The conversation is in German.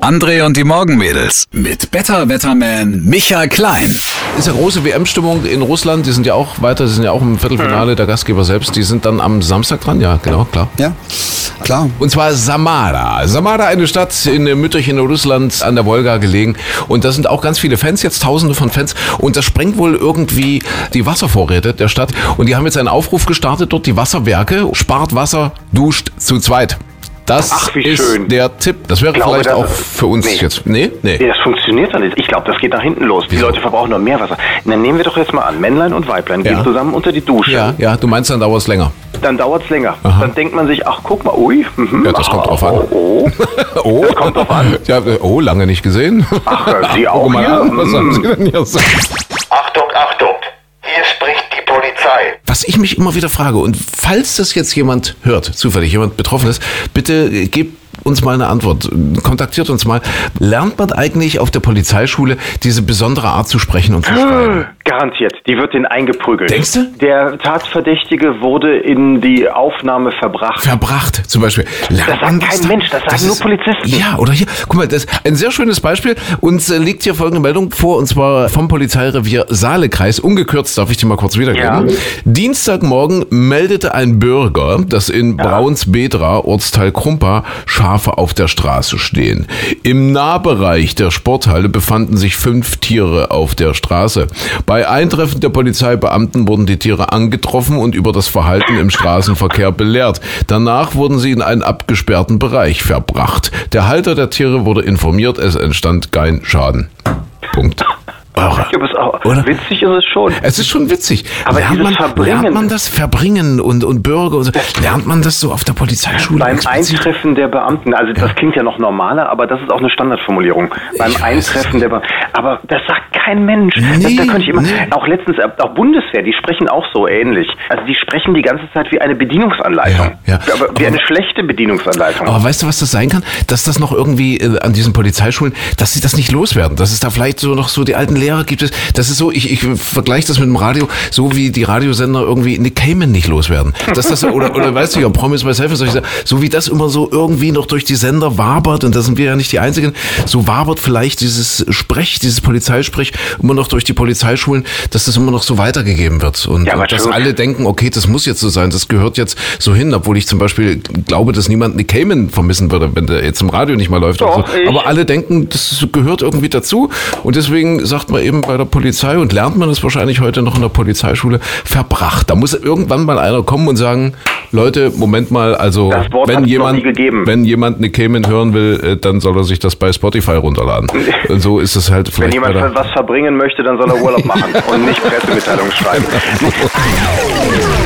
André und die Morgenmädels mit Better Wetterman Michael Klein. Ist ja große WM-Stimmung in Russland. Die sind ja auch weiter, die sind ja auch im Viertelfinale, der Gastgeber selbst. Die sind dann am Samstag dran, ja, genau, klar. Ja, klar. Und zwar Samara. Samara, eine Stadt in Mütterchen in Russland an der Wolga gelegen. Und da sind auch ganz viele Fans, jetzt tausende von Fans. Und das sprengt wohl irgendwie die Wasservorräte der Stadt. Und die haben jetzt einen Aufruf gestartet dort, die Wasserwerke. Spart Wasser, duscht zu zweit. Das Ach, wie ist schön. der Tipp. Das wäre glaube, vielleicht das- auch für uns Nee. jetzt. Nee? Nee. Nee, das funktioniert doch nicht. Ich glaube, das geht nach hinten los. Die Wieso? Leute verbrauchen noch mehr Wasser. Dann nehmen wir doch jetzt mal an, Männlein und Weiblein Ja. gehen zusammen unter die Dusche. Ja, ja, du meinst, dann dauert es länger. Dann dauert es länger. Aha. Dann denkt man sich, ach, guck mal, ui. Mhm, Ja, das kommt ach, drauf an. Oh, oh. Oh, Das kommt drauf an. Ja, oh, lange nicht gesehen. Ach, Sie Guck auch mal hier? an, was haben Mm. Sie denn hier so? Achtung, Achtung! Hier spricht Polizei. Was ich mich immer wieder frage, und falls das jetzt jemand hört, zufällig jemand betroffen ist, bitte gebt uns mal eine Antwort. Kontaktiert uns mal. Lernt man eigentlich auf der Polizeischule diese besondere Art zu sprechen und zu schreiben? Garantiert. Die wird den eingeprügelt. Denkst du? Der Tatverdächtige wurde in die Aufnahme verbracht. Verbracht zum Beispiel. Lernt Das sagt kein da? Mensch, das sagen nur ist- Polizisten. Ja, oder hier, guck mal, das ist ein sehr schönes Beispiel. Uns äh, liegt hier folgende Meldung vor, und zwar vom Polizeirevier Saalekreis. Ungekürzt darf ich die mal kurz wiedergeben. Ja. Dienstagmorgen meldete ein Bürger, dass in Brauns-Bedra, Ortsteil Krumpa, Schafe auf der Straße stehen. Im Nahbereich der Sporthalle befanden sich fünf Tiere auf der Straße. Bei Eintreffen der Polizeibeamten wurden die Tiere angetroffen und über das Verhalten im Straßenverkehr belehrt. Danach wurden sie in einen abgesperrten Bereich verbracht. Der Halter der Tiere wurde informiert, es entstand kein Schaden. Punkt. Ja, auch, Oder? witzig ist es schon. Es ist schon witzig. Aber lernt, man, Verbringen- lernt man das Verbringen und, und Bürger und so, lernt man das so auf der Polizeischule? Beim explizit? Eintreffen der Beamten, also das klingt ja noch normaler, aber das ist auch eine Standardformulierung. Beim weiß Eintreffen der Beamten. Aber das sagt kein Mensch. Nee, das, da könnte ich immer, nee. auch letztens, äh, auch Bundeswehr, die sprechen auch so ähnlich. Also die sprechen die ganze Zeit wie eine Bedienungsanleitung. Ja, ja. Aber wie Aber- eine schlechte Bedienungsanleitung. Aber weißt du, was das sein kann? Dass das noch irgendwie äh, an diesen Polizeischulen, dass sie das nicht loswerden. Dass es da vielleicht so noch so die alten Lehrer gibt. Es, das ist so, ich, ich vergleiche das mit dem Radio, so wie die Radiosender irgendwie Nick Cayman nicht loswerden. Dass das, oder, oder weißt du ja, Promise Myself solche Sachen. So wie das immer so irgendwie noch durch die Sender wabert, und da sind wir ja nicht die Einzigen, so wabert vielleicht dieses Sprech, dieses Polizeisprech immer noch durch die Polizeischulen, dass das immer noch so weitergegeben wird. Und, Ja, und dass schon- alle denken, okay, das muss jetzt so sein, das gehört jetzt so hin, obwohl ich zum Beispiel glaube, dass niemand Nick Cayman vermissen würde, wenn der jetzt im Radio nicht mal läuft. Doch, so. Aber alle denken, das gehört irgendwie dazu. Und deswegen sagt man eben bei der Polizei und lernt man das wahrscheinlich heute noch in der Polizeischule, verbracht. Da muss irgendwann mal einer kommen und sagen, Leute, Moment mal, also wenn es jemand, wenn jemand Nick Cayman hören will, äh, dann soll er sich das bei Spotify runterladen. Und so ist es halt Wenn vielleicht bei jemand der, was verbringen möchte, dann soll er Urlaub machen und nicht Pressemitteilungen schreiben.